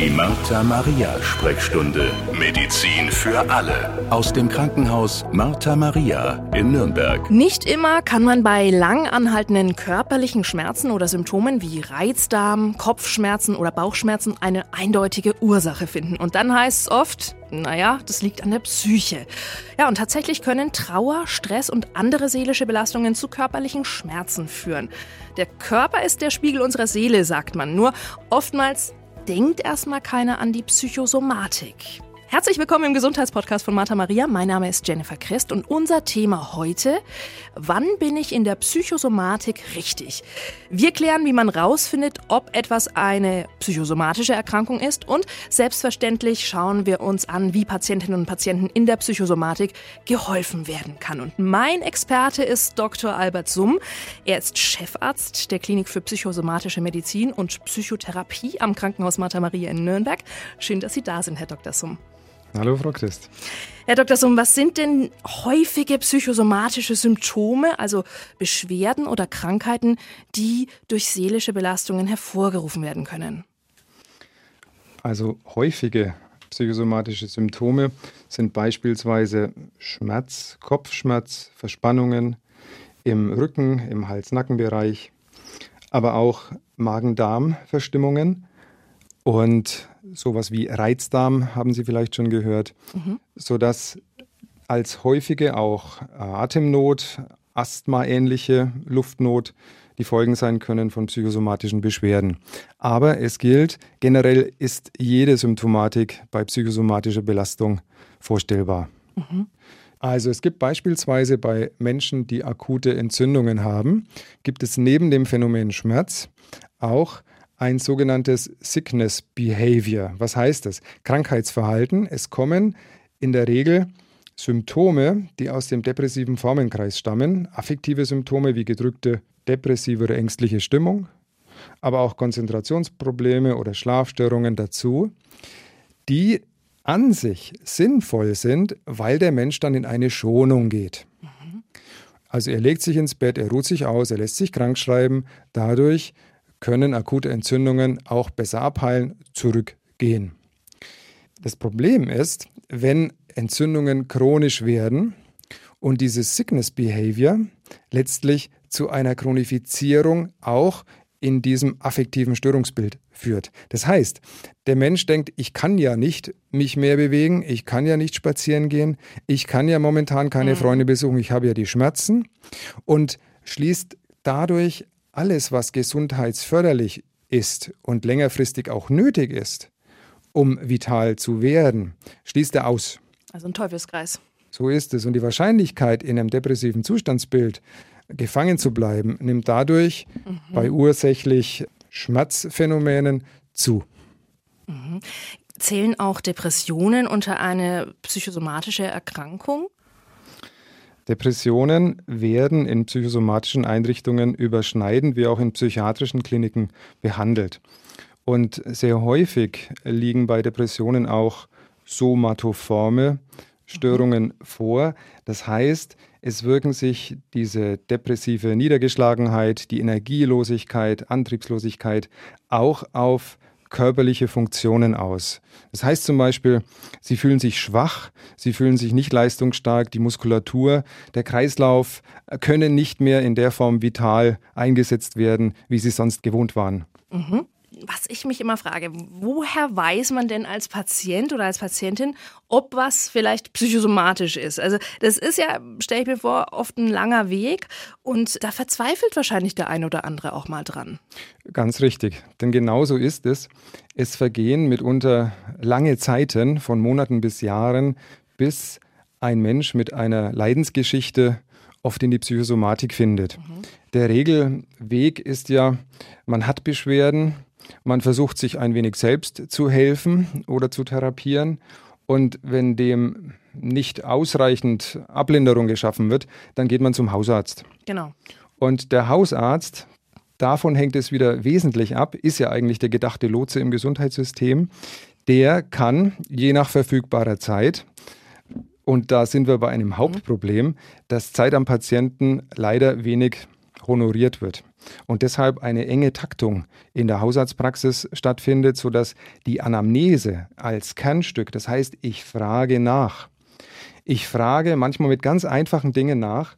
Die Martha Maria Sprechstunde. Medizin für alle. Aus dem Krankenhaus Martha Maria in Nürnberg. Nicht immer kann man bei lang anhaltenden körperlichen Schmerzen oder Symptomen wie Reizdarm, Kopfschmerzen oder Bauchschmerzen eine eindeutige Ursache finden. Und dann heißt es oft, naja, das liegt an der Psyche. Ja, und tatsächlich können Trauer, Stress und andere seelische Belastungen zu körperlichen Schmerzen führen. Der Körper ist der Spiegel unserer Seele, sagt man. Nur oftmals denkt erstmal keiner an die Psychosomatik. Herzlich willkommen im Gesundheitspodcast von Martha Maria. Mein Name ist Jennifer Christ und unser Thema heute, wann bin ich in der Psychosomatik richtig? Wir klären, wie man rausfindet, ob etwas eine psychosomatische Erkrankung ist und selbstverständlich schauen wir uns an, wie Patientinnen und Patienten in der Psychosomatik geholfen werden kann. Und mein Experte ist Dr. Albert Summ. Er ist Chefarzt der Klinik für psychosomatische Medizin und Psychotherapie am Krankenhaus Martha Maria in Nürnberg. Schön, dass Sie da sind, Herr Dr. Summ. Hallo, Frau Christ. Herr Dr. Summ, was sind denn häufige psychosomatische Symptome, also Beschwerden oder Krankheiten, die durch seelische Belastungen hervorgerufen werden können? Also häufige psychosomatische Symptome sind beispielsweise Schmerz, Kopfschmerz, Verspannungen im Rücken, im Hals-Nacken-Bereich, aber auch Magen-Darm-Verstimmungen und sowas wie Reizdarm haben Sie vielleicht schon gehört, mhm. sodass als häufige auch Atemnot, Asthma-ähnliche Luftnot die Folgen sein können von psychosomatischen Beschwerden. Aber es gilt, generell ist jede Symptomatik bei psychosomatischer Belastung vorstellbar. Mhm. Also es gibt beispielsweise bei Menschen, die akute Entzündungen haben, gibt es neben dem Phänomen Schmerz auch ein sogenanntes Sickness Behavior. Was heißt das? Krankheitsverhalten. Es kommen in der Regel Symptome, die aus dem depressiven Formenkreis stammen, affektive Symptome wie gedrückte depressive oder ängstliche Stimmung, aber auch Konzentrationsprobleme oder Schlafstörungen dazu, die an sich sinnvoll sind, weil der Mensch dann in eine Schonung geht. Also er legt sich ins Bett, er ruht sich aus, er lässt sich krank schreiben, dadurch können akute Entzündungen auch besser abheilen, zurückgehen. Das Problem ist, wenn Entzündungen chronisch werden und dieses Sickness Behavior letztlich zu einer Chronifizierung auch in diesem affektiven Störungsbild führt. Das heißt, der Mensch denkt, ich kann ja nicht mich mehr bewegen, ich kann ja nicht spazieren gehen, ich kann ja momentan keine mhm. Freunde besuchen, ich habe ja die Schmerzen und schließt dadurch alles, was gesundheitsförderlich ist und längerfristig auch nötig ist, um vital zu werden, schließt er aus. Also ein Teufelskreis. So ist es. Und die Wahrscheinlichkeit, in einem depressiven Zustandsbild gefangen zu bleiben, nimmt dadurch mhm. bei ursächlich Schmerzphänomenen zu. Mhm. Zählen auch Depressionen unter eine psychosomatische Erkrankung? Depressionen werden in psychosomatischen Einrichtungen überschneidend wie auch in psychiatrischen Kliniken behandelt. Und sehr häufig liegen bei Depressionen auch somatoforme Störungen mhm. vor. Das heißt, es wirken sich diese depressive Niedergeschlagenheit, die Energielosigkeit, Antriebslosigkeit auch auf körperliche Funktionen aus. Das heißt zum Beispiel, sie fühlen sich schwach, sie fühlen sich nicht leistungsstark, die Muskulatur, der Kreislauf können nicht mehr in der Form vital eingesetzt werden, wie sie sonst gewohnt waren. Mhm was ich mich immer frage, woher weiß man denn als Patient oder als Patientin, ob was vielleicht psychosomatisch ist? Also das ist ja, stelle ich mir vor, oft ein langer Weg und da verzweifelt wahrscheinlich der eine oder andere auch mal dran. Ganz richtig, denn genau so ist es. Es vergehen mitunter lange Zeiten von Monaten bis Jahren, bis ein Mensch mit einer Leidensgeschichte oft in die Psychosomatik findet. Mhm. Der Regelweg ist ja, man hat Beschwerden, man versucht sich ein wenig selbst zu helfen oder zu therapieren. Und wenn dem nicht ausreichend Ablinderung geschaffen wird, dann geht man zum Hausarzt. Genau. Und der Hausarzt, davon hängt es wieder wesentlich ab, ist ja eigentlich der gedachte Lotse im Gesundheitssystem. Der kann je nach verfügbarer Zeit, und da sind wir bei einem Hauptproblem, dass Zeit am Patienten leider wenig honoriert wird. Und deshalb eine enge Taktung in der Hausarztpraxis stattfindet, sodass die Anamnese als Kernstück, das heißt, ich frage nach. Ich frage manchmal mit ganz einfachen Dingen nach,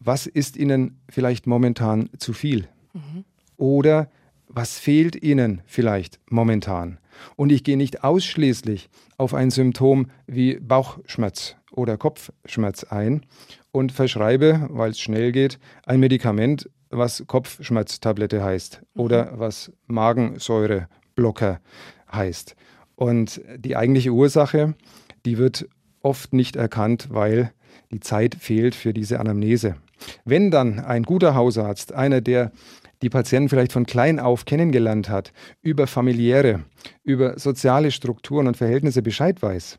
was ist Ihnen vielleicht momentan zu viel? Mhm. Oder was fehlt Ihnen vielleicht momentan? Und ich gehe nicht ausschließlich auf ein Symptom wie Bauchschmerz oder Kopfschmerz ein und verschreibe, weil es schnell geht, ein Medikament, was Kopfschmerztablette heißt mhm. oder was Magensäureblocker heißt. Und die eigentliche Ursache, die wird oft nicht erkannt, weil die Zeit fehlt für diese Anamnese. Wenn dann ein guter Hausarzt, einer, der die Patienten vielleicht von klein auf kennengelernt hat, über familiäre, über soziale Strukturen und Verhältnisse Bescheid weiß,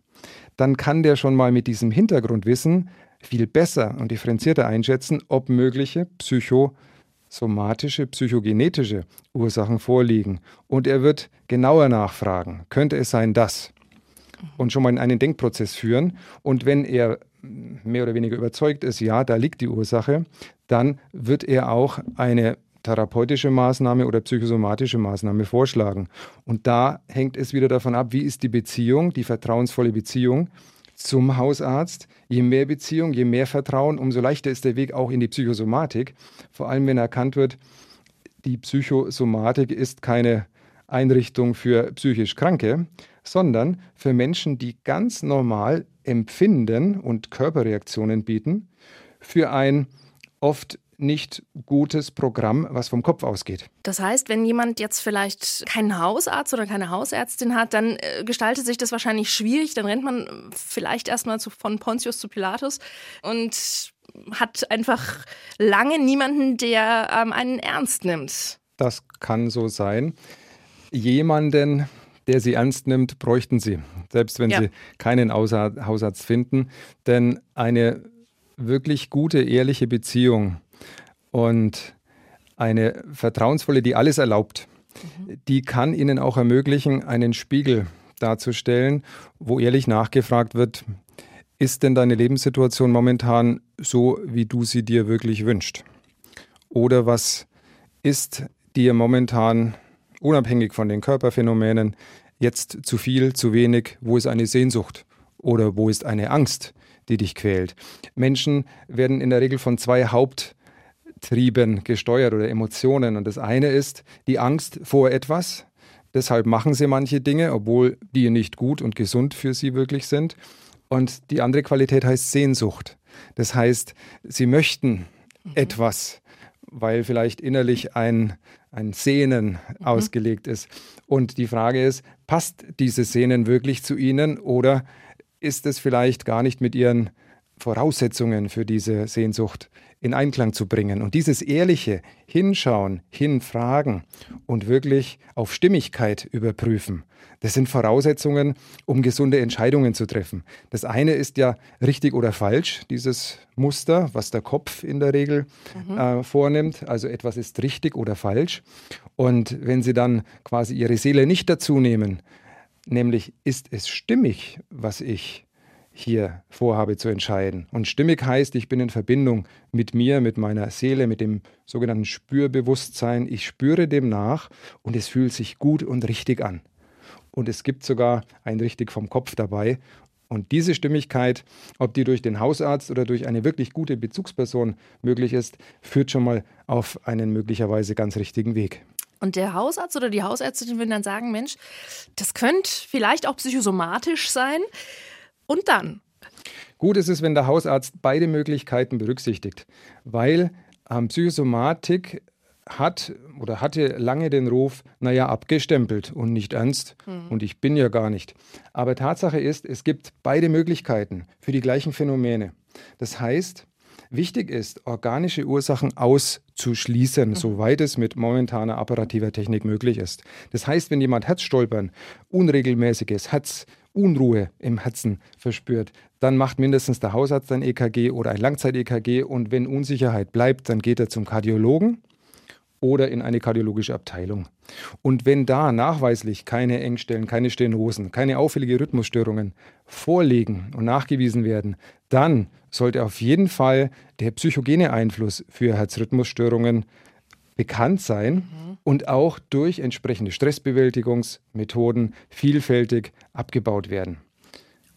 dann kann der schon mal mit diesem Hintergrundwissen viel besser und differenzierter einschätzen, ob mögliche psychosomatische, psychogenetische Ursachen vorliegen. Und er wird genauer nachfragen, könnte es sein, dass? Und schon mal in einen Denkprozess führen. Und wenn er mehr oder weniger überzeugt ist, ja, da liegt die Ursache, dann wird er auch eine therapeutische Maßnahme oder psychosomatische Maßnahme vorschlagen. Und da hängt es wieder davon ab, wie ist die Beziehung, die vertrauensvolle Beziehung zum Hausarzt. Je mehr Beziehung, je mehr Vertrauen, umso leichter ist der Weg auch in die Psychosomatik. Vor allem, wenn erkannt wird, die Psychosomatik ist keine Einrichtung für psychisch Kranke, sondern für Menschen, die ganz normal empfinden und Körperreaktionen bieten, für ein oft nicht gutes Programm, was vom Kopf ausgeht. Das heißt, wenn jemand jetzt vielleicht keinen Hausarzt oder keine Hausärztin hat, dann äh, gestaltet sich das wahrscheinlich schwierig. Dann rennt man vielleicht erstmal von Pontius zu Pilatus und hat einfach lange niemanden, der ähm, einen ernst nimmt. Das kann so sein. Jemanden, der sie ernst nimmt, bräuchten sie, selbst wenn ja. sie keinen Hausarzt finden. Denn eine wirklich gute, ehrliche Beziehung und eine vertrauensvolle, die alles erlaubt, mhm. die kann Ihnen auch ermöglichen, einen Spiegel darzustellen, wo ehrlich nachgefragt wird, ist denn deine Lebenssituation momentan so, wie du sie dir wirklich wünschst? Oder was ist dir momentan, unabhängig von den Körperphänomenen, jetzt zu viel, zu wenig? Wo ist eine Sehnsucht? Oder wo ist eine Angst, die dich quält? Menschen werden in der Regel von zwei Haupt- Trieben gesteuert oder Emotionen. Und das eine ist die Angst vor etwas. Deshalb machen sie manche Dinge, obwohl die nicht gut und gesund für sie wirklich sind. Und die andere Qualität heißt Sehnsucht. Das heißt, sie möchten mhm. etwas, weil vielleicht innerlich ein, ein Sehnen mhm. ausgelegt ist. Und die Frage ist, passt diese Sehnen wirklich zu ihnen oder ist es vielleicht gar nicht mit ihren Voraussetzungen für diese Sehnsucht in Einklang zu bringen. Und dieses ehrliche Hinschauen, Hinfragen und wirklich auf Stimmigkeit überprüfen, das sind Voraussetzungen, um gesunde Entscheidungen zu treffen. Das eine ist ja richtig oder falsch, dieses Muster, was der Kopf in der Regel mhm. äh, vornimmt. Also etwas ist richtig oder falsch. Und wenn Sie dann quasi Ihre Seele nicht dazu nehmen, nämlich ist es stimmig, was ich hier vorhabe zu entscheiden. Und stimmig heißt, ich bin in Verbindung mit mir, mit meiner Seele, mit dem sogenannten Spürbewusstsein. Ich spüre dem nach und es fühlt sich gut und richtig an. Und es gibt sogar ein richtig vom Kopf dabei. Und diese Stimmigkeit, ob die durch den Hausarzt oder durch eine wirklich gute Bezugsperson möglich ist, führt schon mal auf einen möglicherweise ganz richtigen Weg. Und der Hausarzt oder die Hausärztin will dann sagen, Mensch, das könnte vielleicht auch psychosomatisch sein. Und dann? Gut ist es, wenn der Hausarzt beide Möglichkeiten berücksichtigt, weil ähm, Psychosomatik hat oder hatte lange den Ruf, naja, abgestempelt und nicht ernst. Hm. Und ich bin ja gar nicht. Aber Tatsache ist, es gibt beide Möglichkeiten für die gleichen Phänomene. Das heißt, wichtig ist, organische Ursachen auszuschließen, mhm. soweit es mit momentaner apparativer Technik möglich ist. Das heißt, wenn jemand Herzstolpern, unregelmäßiges Herz, Unruhe im Herzen verspürt, dann macht mindestens der Hausarzt ein EKG oder ein Langzeit-EKG und wenn Unsicherheit bleibt, dann geht er zum Kardiologen oder in eine kardiologische Abteilung. Und wenn da nachweislich keine Engstellen, keine Stenosen, keine auffällige Rhythmusstörungen vorliegen und nachgewiesen werden, dann sollte auf jeden Fall der psychogene Einfluss für Herzrhythmusstörungen bekannt sein mhm. und auch durch entsprechende Stressbewältigungsmethoden vielfältig abgebaut werden.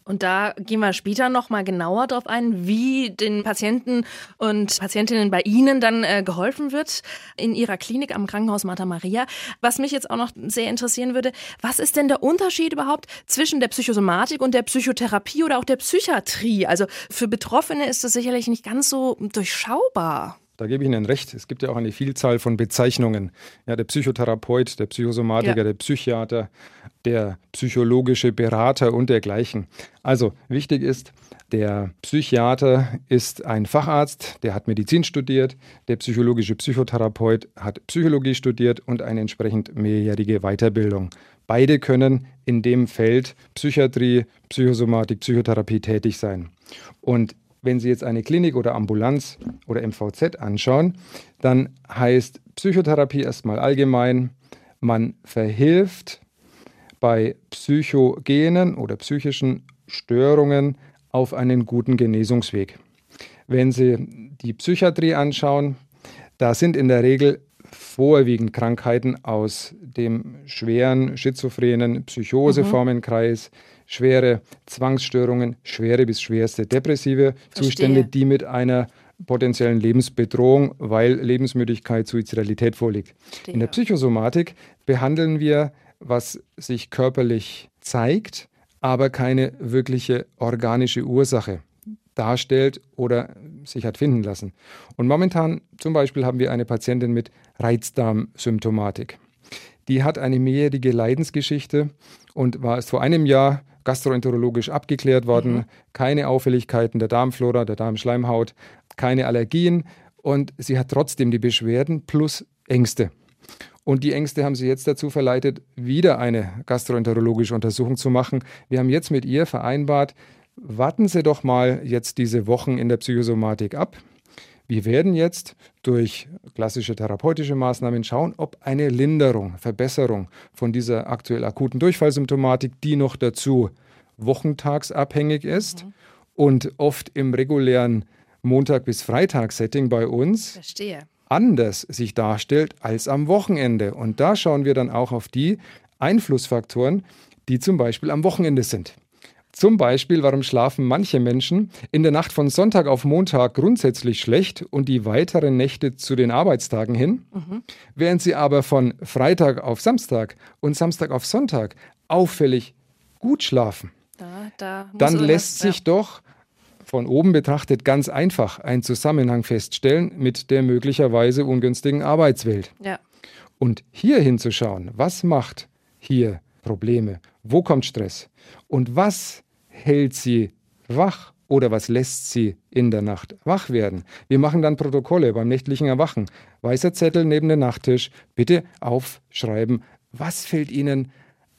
Und da gehen wir später noch mal genauer darauf ein, wie den Patienten und Patientinnen bei Ihnen dann äh, geholfen wird in Ihrer Klinik am Krankenhaus Martha Maria. Was mich jetzt auch noch sehr interessieren würde, was ist denn der Unterschied überhaupt zwischen der Psychosomatik und der Psychotherapie oder auch der Psychiatrie? Also für Betroffene ist das sicherlich nicht ganz so durchschaubar. Da gebe ich Ihnen recht. Es gibt ja auch eine Vielzahl von Bezeichnungen. Ja, der Psychotherapeut, der Psychosomatiker, ja. der Psychiater, der psychologische Berater und dergleichen. Also wichtig ist, der Psychiater ist ein Facharzt, der hat Medizin studiert, der psychologische Psychotherapeut hat Psychologie studiert und eine entsprechend mehrjährige Weiterbildung. Beide können in dem Feld Psychiatrie, Psychosomatik, Psychotherapie tätig sein. Und wenn Sie jetzt eine Klinik oder Ambulanz oder MVZ anschauen, dann heißt Psychotherapie erstmal allgemein, man verhilft bei psychogenen oder psychischen Störungen auf einen guten Genesungsweg. Wenn Sie die Psychiatrie anschauen, da sind in der Regel vorwiegend Krankheiten aus dem schweren schizophrenen Psychoseformenkreis, mhm schwere Zwangsstörungen, schwere bis schwerste depressive Verstehe. Zustände, die mit einer potenziellen Lebensbedrohung, weil Lebensmüdigkeit, Suizidalität vorliegt. Verstehe. In der Psychosomatik behandeln wir, was sich körperlich zeigt, aber keine wirkliche organische Ursache darstellt oder sich hat finden lassen. Und momentan zum Beispiel haben wir eine Patientin mit Reizdarmsymptomatik. Die hat eine mehrjährige Leidensgeschichte und war es vor einem Jahr gastroenterologisch abgeklärt worden, mhm. keine Auffälligkeiten der Darmflora, der Darmschleimhaut, keine Allergien und sie hat trotzdem die Beschwerden plus Ängste. Und die Ängste haben sie jetzt dazu verleitet, wieder eine gastroenterologische Untersuchung zu machen. Wir haben jetzt mit ihr vereinbart, warten Sie doch mal jetzt diese Wochen in der Psychosomatik ab. Wir werden jetzt durch klassische therapeutische Maßnahmen schauen, ob eine Linderung, Verbesserung von dieser aktuell akuten Durchfallsymptomatik, die noch dazu wochentagsabhängig ist mhm. und oft im regulären Montag- bis Freitag-Setting bei uns Verstehe. anders sich darstellt als am Wochenende. Und da schauen wir dann auch auf die Einflussfaktoren, die zum Beispiel am Wochenende sind. Zum Beispiel, warum schlafen manche Menschen in der Nacht von Sonntag auf Montag grundsätzlich schlecht und die weiteren Nächte zu den Arbeitstagen hin, mhm. während sie aber von Freitag auf Samstag und Samstag auf Sonntag auffällig gut schlafen. Da, da Dann lässt was, sich ja. doch von oben betrachtet ganz einfach ein Zusammenhang feststellen mit der möglicherweise ungünstigen Arbeitswelt. Ja. Und hier hinzuschauen, was macht hier Probleme? Wo kommt Stress? Und was hält sie wach oder was lässt sie in der Nacht wach werden? Wir machen dann Protokolle beim nächtlichen Erwachen. Weißer Zettel neben dem Nachttisch. Bitte aufschreiben, was fällt Ihnen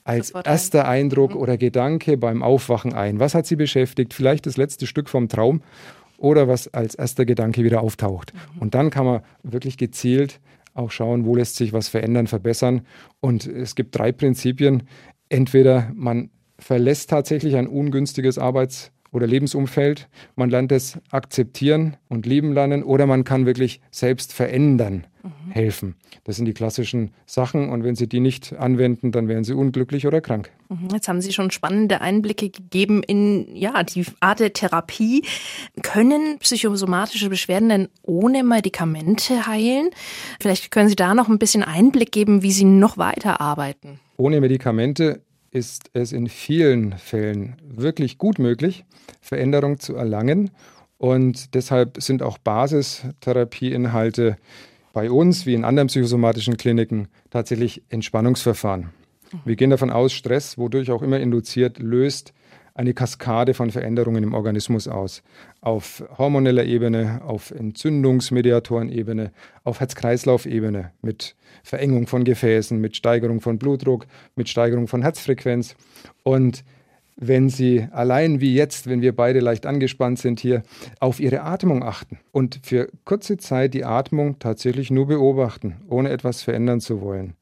als erster ein. Eindruck mhm. oder Gedanke beim Aufwachen ein? Was hat Sie beschäftigt? Vielleicht das letzte Stück vom Traum oder was als erster Gedanke wieder auftaucht. Mhm. Und dann kann man wirklich gezielt auch schauen, wo lässt sich was verändern, verbessern. Und es gibt drei Prinzipien. Entweder man verlässt tatsächlich ein ungünstiges Arbeits- oder Lebensumfeld. Man lernt es akzeptieren und lieben lernen oder man kann wirklich selbst verändern, mhm. helfen. Das sind die klassischen Sachen und wenn Sie die nicht anwenden, dann wären Sie unglücklich oder krank. Mhm. Jetzt haben Sie schon spannende Einblicke gegeben in ja, die Art der Therapie. Können psychosomatische Beschwerden denn ohne Medikamente heilen? Vielleicht können Sie da noch ein bisschen Einblick geben, wie Sie noch weiter arbeiten. Ohne Medikamente ist es in vielen Fällen wirklich gut möglich, Veränderung zu erlangen. Und deshalb sind auch Basistherapieinhalte bei uns, wie in anderen psychosomatischen Kliniken, tatsächlich Entspannungsverfahren. Wir gehen davon aus, Stress, wodurch auch immer induziert, löst eine Kaskade von Veränderungen im Organismus aus. Auf hormoneller Ebene, auf Entzündungsmediatorenebene, auf Herz-Kreislauf-Ebene mit Verengung von Gefäßen, mit Steigerung von Blutdruck, mit Steigerung von Herzfrequenz. Und wenn Sie allein wie jetzt, wenn wir beide leicht angespannt sind hier, auf Ihre Atmung achten und für kurze Zeit die Atmung tatsächlich nur beobachten, ohne etwas verändern zu wollen,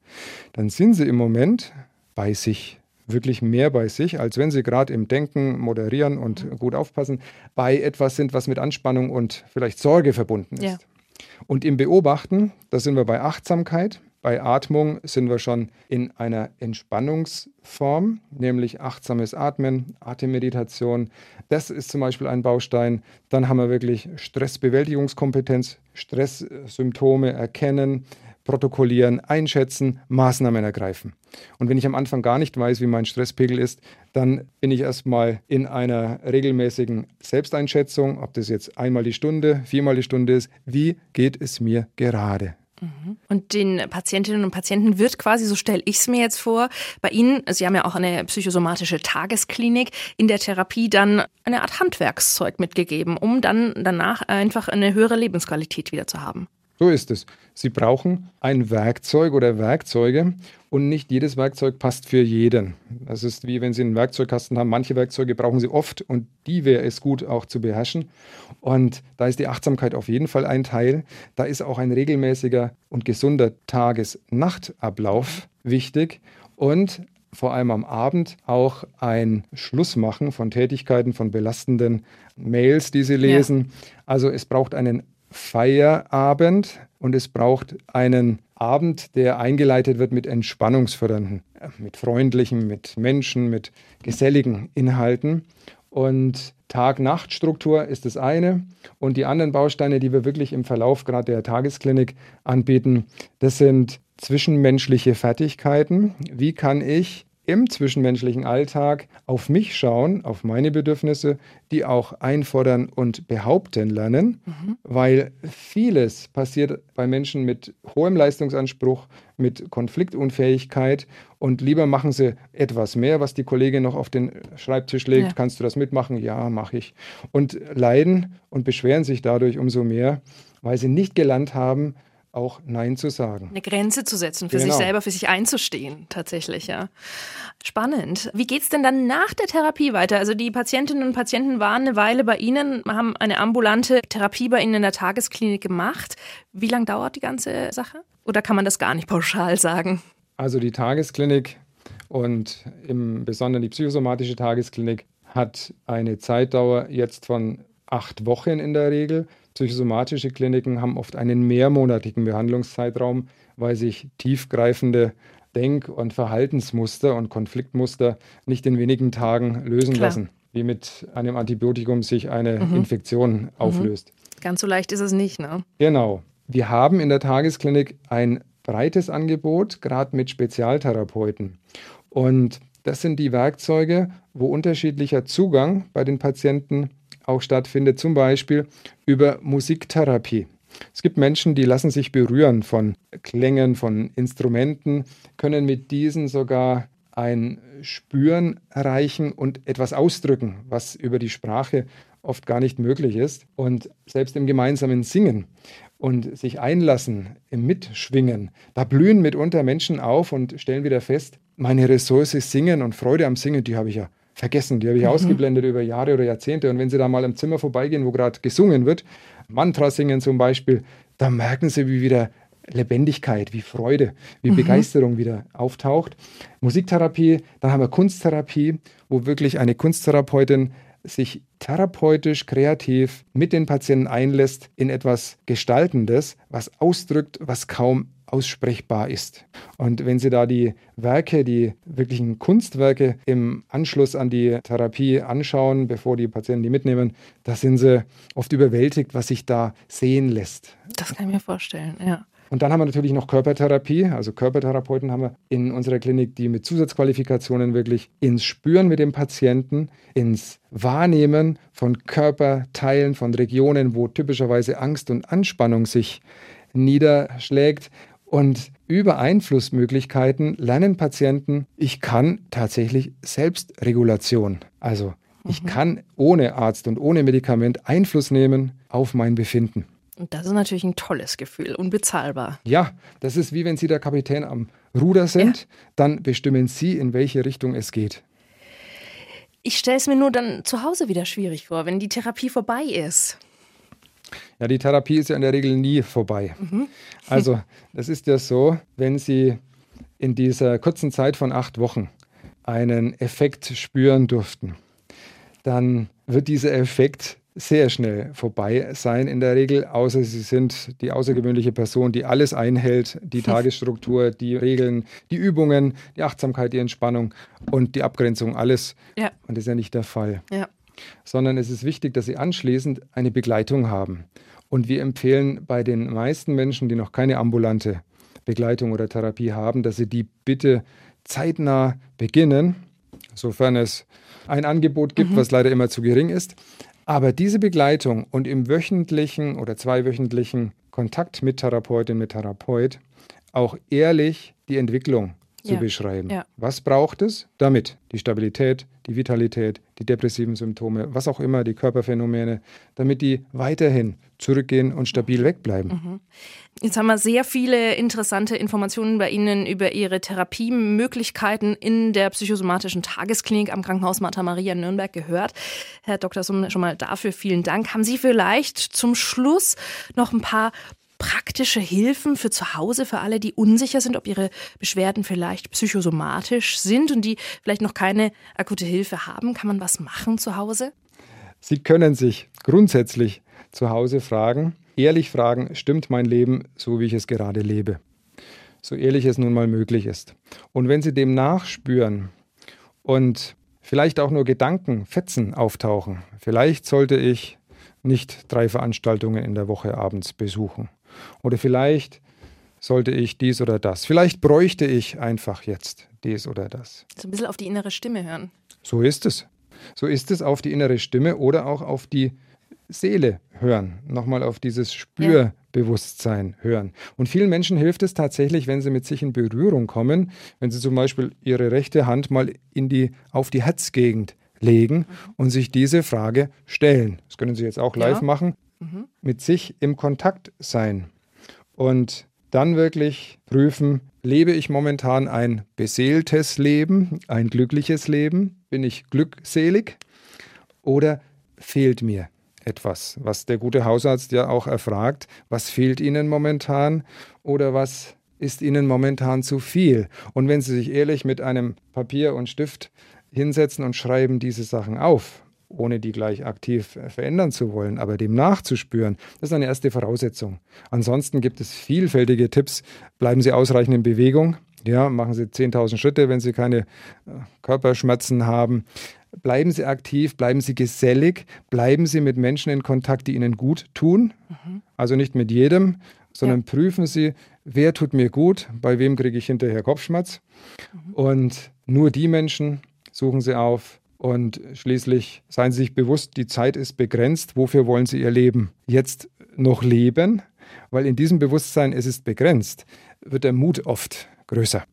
dann sind Sie im Moment bei sich wirklich mehr bei sich, als wenn sie gerade im Denken moderieren und mhm. gut aufpassen, bei etwas sind, was mit Anspannung und vielleicht Sorge verbunden ist. Ja. Und im Beobachten, da sind wir bei Achtsamkeit. Bei Atmung sind wir schon in einer Entspannungsform, nämlich achtsames Atmen, Atemmeditation. Das ist zum Beispiel ein Baustein. Dann haben wir wirklich Stressbewältigungskompetenz, Stresssymptome erkennen, protokollieren, einschätzen, Maßnahmen ergreifen. Und wenn ich am Anfang gar nicht weiß, wie mein Stresspegel ist, dann bin ich erstmal in einer regelmäßigen Selbsteinschätzung, ob das jetzt einmal die Stunde, viermal die Stunde ist, wie geht es mir gerade? Mhm. Und den Patientinnen und Patienten wird quasi, so stelle ich es mir jetzt vor, bei Ihnen, Sie haben ja auch eine psychosomatische Tagesklinik, in der Therapie dann eine Art Handwerkszeug mitgegeben, um dann danach einfach eine höhere Lebensqualität wieder zu haben. So ist es. Sie brauchen ein Werkzeug oder Werkzeuge und nicht jedes Werkzeug passt für jeden. Das ist wie wenn Sie einen Werkzeugkasten haben. Manche Werkzeuge brauchen Sie oft und die wäre es gut auch zu beherrschen. Und da ist die Achtsamkeit auf jeden Fall ein Teil. Da ist auch ein regelmäßiger und gesunder Tages-Nachtablauf wichtig und vor allem am Abend auch ein Schlussmachen von Tätigkeiten, von belastenden Mails, die Sie lesen. Ja. Also es braucht einen Feierabend und es braucht einen Abend, der eingeleitet wird mit entspannungsfördernden, äh, mit freundlichen, mit Menschen, mit geselligen Inhalten. Und Tag-Nacht-Struktur ist das eine. Und die anderen Bausteine, die wir wirklich im Verlauf gerade der Tagesklinik anbieten, das sind zwischenmenschliche Fertigkeiten. Wie kann ich im zwischenmenschlichen Alltag auf mich schauen, auf meine Bedürfnisse, die auch einfordern und behaupten lernen, mhm. weil vieles passiert bei Menschen mit hohem Leistungsanspruch, mit Konfliktunfähigkeit und lieber machen sie etwas mehr, was die Kollegin noch auf den Schreibtisch legt. Ja. Kannst du das mitmachen? Ja, mache ich. Und leiden und beschweren sich dadurch umso mehr, weil sie nicht gelernt haben, auch Nein zu sagen. Eine Grenze zu setzen, für genau. sich selber, für sich einzustehen, tatsächlich, ja. Spannend. Wie geht es denn dann nach der Therapie weiter? Also die Patientinnen und Patienten waren eine Weile bei Ihnen, haben eine ambulante Therapie bei Ihnen in der Tagesklinik gemacht. Wie lange dauert die ganze Sache? Oder kann man das gar nicht pauschal sagen? Also die Tagesklinik und im Besonderen die psychosomatische Tagesklinik hat eine Zeitdauer jetzt von acht Wochen in der Regel. Psychosomatische Kliniken haben oft einen mehrmonatigen Behandlungszeitraum, weil sich tiefgreifende Denk- und Verhaltensmuster und Konfliktmuster nicht in wenigen Tagen lösen Klar. lassen, wie mit einem Antibiotikum sich eine mhm. Infektion mhm. auflöst. Ganz so leicht ist es nicht, ne? Genau. Wir haben in der Tagesklinik ein breites Angebot, gerade mit Spezialtherapeuten. Und das sind die Werkzeuge, wo unterschiedlicher Zugang bei den Patienten auch stattfindet, zum Beispiel über Musiktherapie. Es gibt Menschen, die lassen sich berühren von Klängen, von Instrumenten, können mit diesen sogar ein Spüren erreichen und etwas ausdrücken, was über die Sprache oft gar nicht möglich ist. Und selbst im gemeinsamen Singen und sich einlassen, im Mitschwingen, da blühen mitunter Menschen auf und stellen wieder fest, meine Ressource Singen und Freude am Singen, die habe ich ja vergessen. Die habe ich mhm. ausgeblendet über Jahre oder Jahrzehnte. Und wenn Sie da mal im Zimmer vorbeigehen, wo gerade gesungen wird, Mantra singen zum Beispiel, da merken Sie, wie wieder Lebendigkeit, wie Freude, wie mhm. Begeisterung wieder auftaucht. Musiktherapie, dann haben wir Kunsttherapie, wo wirklich eine Kunsttherapeutin sich therapeutisch, kreativ mit den Patienten einlässt in etwas Gestaltendes, was ausdrückt, was kaum aussprechbar ist. Und wenn Sie da die Werke, die wirklichen Kunstwerke im Anschluss an die Therapie anschauen, bevor die Patienten die mitnehmen, da sind Sie oft überwältigt, was sich da sehen lässt. Das kann ich mir vorstellen, ja. Und dann haben wir natürlich noch Körpertherapie. Also Körpertherapeuten haben wir in unserer Klinik, die mit Zusatzqualifikationen wirklich ins Spüren mit dem Patienten, ins Wahrnehmen von Körperteilen, von Regionen, wo typischerweise Angst und Anspannung sich niederschlägt, und über Einflussmöglichkeiten lernen Patienten, ich kann tatsächlich Selbstregulation. Also ich mhm. kann ohne Arzt und ohne Medikament Einfluss nehmen auf mein Befinden. Und das ist natürlich ein tolles Gefühl, unbezahlbar. Ja, das ist wie wenn Sie der Kapitän am Ruder sind, ja. dann bestimmen Sie, in welche Richtung es geht. Ich stelle es mir nur dann zu Hause wieder schwierig vor, wenn die Therapie vorbei ist. Ja, die Therapie ist ja in der Regel nie vorbei. Mhm. Also, das ist ja so, wenn Sie in dieser kurzen Zeit von acht Wochen einen Effekt spüren durften, dann wird dieser Effekt sehr schnell vorbei sein in der Regel, außer Sie sind die außergewöhnliche Person, die alles einhält, die Tagesstruktur, die Regeln, die Übungen, die Achtsamkeit, die Entspannung und die Abgrenzung, alles. Ja. Und das ist ja nicht der Fall. Ja. Sondern es ist wichtig, dass Sie anschließend eine Begleitung haben. Und wir empfehlen bei den meisten Menschen, die noch keine ambulante Begleitung oder Therapie haben, dass sie die bitte zeitnah beginnen, sofern es ein Angebot gibt, mhm. was leider immer zu gering ist. Aber diese Begleitung und im wöchentlichen oder zweiwöchentlichen Kontakt mit Therapeutin, mit Therapeut auch ehrlich die Entwicklung zu ja. beschreiben. Ja. Was braucht es damit? Die Stabilität, die Vitalität, die depressiven Symptome, was auch immer, die Körperphänomene, damit die weiterhin zurückgehen und stabil wegbleiben. Mhm. Jetzt haben wir sehr viele interessante Informationen bei Ihnen über Ihre Therapiemöglichkeiten in der psychosomatischen Tagesklinik am Krankenhaus Martha Maria Nürnberg gehört. Herr Dr. Summ, schon mal dafür vielen Dank. Haben Sie vielleicht zum Schluss noch ein paar praktische Hilfen für zu Hause, für alle, die unsicher sind, ob ihre Beschwerden vielleicht psychosomatisch sind und die vielleicht noch keine akute Hilfe haben? Kann man was machen zu Hause? Sie können sich grundsätzlich zu Hause fragen, ehrlich fragen, stimmt mein Leben so, wie ich es gerade lebe? So ehrlich es nun mal möglich ist. Und wenn Sie dem nachspüren und vielleicht auch nur Gedanken, Fetzen auftauchen, vielleicht sollte ich nicht drei Veranstaltungen in der Woche abends besuchen. Oder vielleicht sollte ich dies oder das. Vielleicht bräuchte ich einfach jetzt dies oder das. So ein bisschen auf die innere Stimme hören. So ist es. So ist es auf die innere Stimme oder auch auf die Seele hören. Nochmal auf dieses Spürbewusstsein hören. Und vielen Menschen hilft es tatsächlich, wenn sie mit sich in Berührung kommen, wenn sie zum Beispiel ihre rechte Hand mal in die, auf die Herzgegend legen mhm. und sich diese Frage stellen. Das können Sie jetzt auch live ja. machen mhm. mit sich im Kontakt sein und dann wirklich prüfen, lebe ich momentan ein beseeltes Leben, ein glückliches Leben? Bin ich glückselig? Oder fehlt mir etwas, was der gute Hausarzt ja auch erfragt, was fehlt Ihnen momentan oder was ist Ihnen momentan zu viel? Und wenn Sie sich ehrlich mit einem Papier und Stift hinsetzen und schreiben diese Sachen auf, ohne die gleich aktiv verändern zu wollen, aber dem nachzuspüren, das ist eine erste Voraussetzung. Ansonsten gibt es vielfältige Tipps. Bleiben Sie ausreichend in Bewegung. Ja, machen Sie 10.000 Schritte, wenn Sie keine äh, Körperschmerzen haben. Bleiben Sie aktiv, bleiben Sie gesellig, bleiben Sie mit Menschen in Kontakt, die Ihnen gut tun. Mhm. Also nicht mit jedem, sondern ja. prüfen Sie, wer tut mir gut, bei wem kriege ich hinterher Kopfschmerz. Mhm. Und nur die Menschen suchen Sie auf, und schließlich seien Sie sich bewusst, die Zeit ist begrenzt. Wofür wollen Sie Ihr Leben jetzt noch leben? Weil in diesem Bewusstsein, es ist begrenzt, wird der Mut oft größer.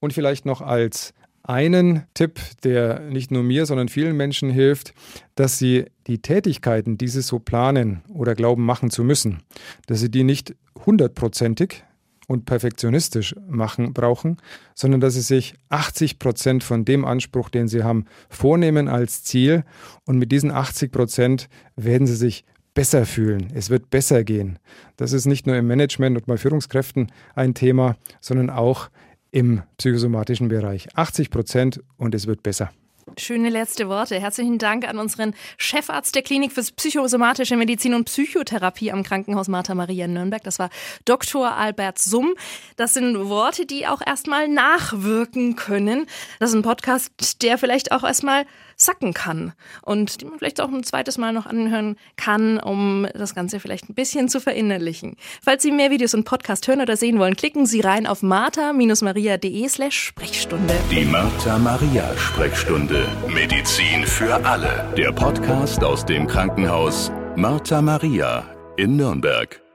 Und vielleicht noch als einen Tipp, der nicht nur mir, sondern vielen Menschen hilft, dass sie die Tätigkeiten, die sie so planen oder glauben machen zu müssen, dass sie die nicht hundertprozentig und perfektionistisch machen brauchen, sondern dass sie sich 80 Prozent von dem Anspruch, den sie haben, vornehmen als Ziel und mit diesen 80 Prozent werden sie sich besser fühlen. Es wird besser gehen. Das ist nicht nur im Management und bei Führungskräften ein Thema, sondern auch im psychosomatischen Bereich. 80 Prozent und es wird besser. Schöne letzte Worte. Herzlichen Dank an unseren Chefarzt der Klinik für psychosomatische Medizin und Psychotherapie am Krankenhaus Martha Maria Nürnberg. Das war Dr. Albert Summ. Das sind Worte, die auch erstmal nachwirken können. Das ist ein Podcast, der vielleicht auch erstmal sacken kann und die man vielleicht auch ein zweites Mal noch anhören kann, um das Ganze vielleicht ein bisschen zu verinnerlichen. Falls Sie mehr Videos und Podcast hören oder sehen wollen, klicken Sie rein auf martha-maria.de slash Sprechstunde. Die Martha Maria Sprechstunde. Medizin für alle. Der Podcast aus dem Krankenhaus Martha Maria in Nürnberg.